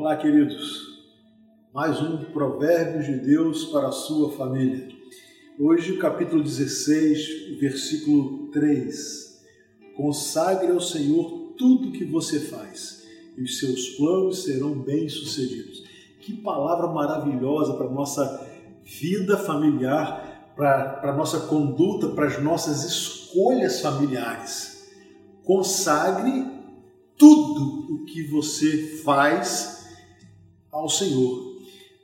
Olá, queridos. Mais um Provérbios de Deus para a sua família. Hoje, capítulo 16, versículo 3. Consagre ao Senhor tudo que você faz, e os seus planos serão bem-sucedidos. Que palavra maravilhosa para nossa vida familiar, para a nossa conduta, para as nossas escolhas familiares. Consagre tudo o que você faz ao Senhor.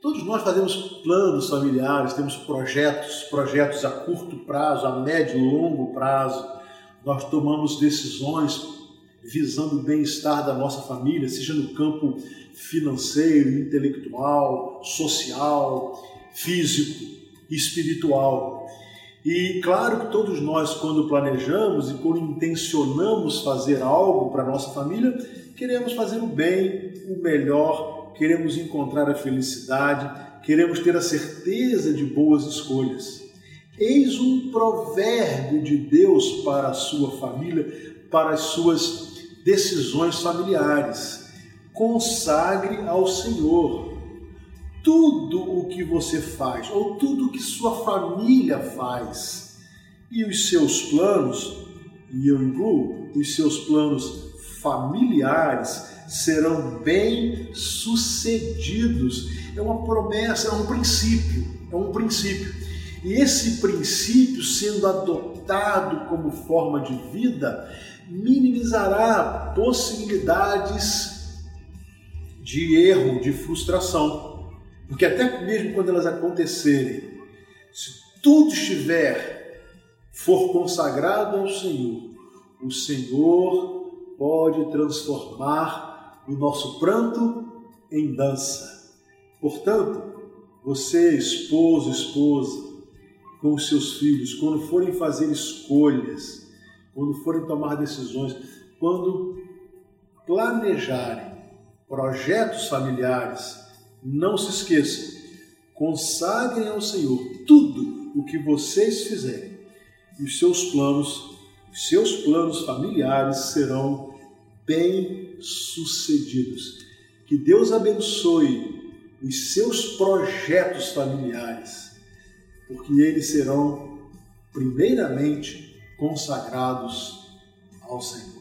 Todos nós fazemos planos familiares, temos projetos, projetos a curto prazo, a médio e longo prazo. Nós tomamos decisões visando o bem-estar da nossa família, seja no campo financeiro, intelectual, social, físico, espiritual. E claro que todos nós, quando planejamos e quando intencionamos fazer algo para a nossa família, queremos fazer o bem, o melhor queremos encontrar a felicidade, queremos ter a certeza de boas escolhas. Eis um provérbio de Deus para a sua família, para as suas decisões familiares. Consagre ao Senhor tudo o que você faz, ou tudo o que sua família faz, e os seus planos, e eu incluo os seus planos familiares, serão bem-sucedidos. É uma promessa, é um princípio, é um princípio. E esse princípio, sendo adotado como forma de vida, minimizará possibilidades de erro, de frustração. Porque até mesmo quando elas acontecerem, se tudo estiver, for consagrado ao Senhor, o Senhor pode transformar o nosso pranto em dança. Portanto, você, esposo, esposa, com os seus filhos, quando forem fazer escolhas, quando forem tomar decisões, quando planejarem projetos familiares, não se esqueçam, consagrem ao Senhor tudo o que vocês fizerem e os seus planos, os seus planos familiares serão bem sucedidos. Que Deus abençoe os seus projetos familiares, porque eles serão primeiramente consagrados ao Senhor.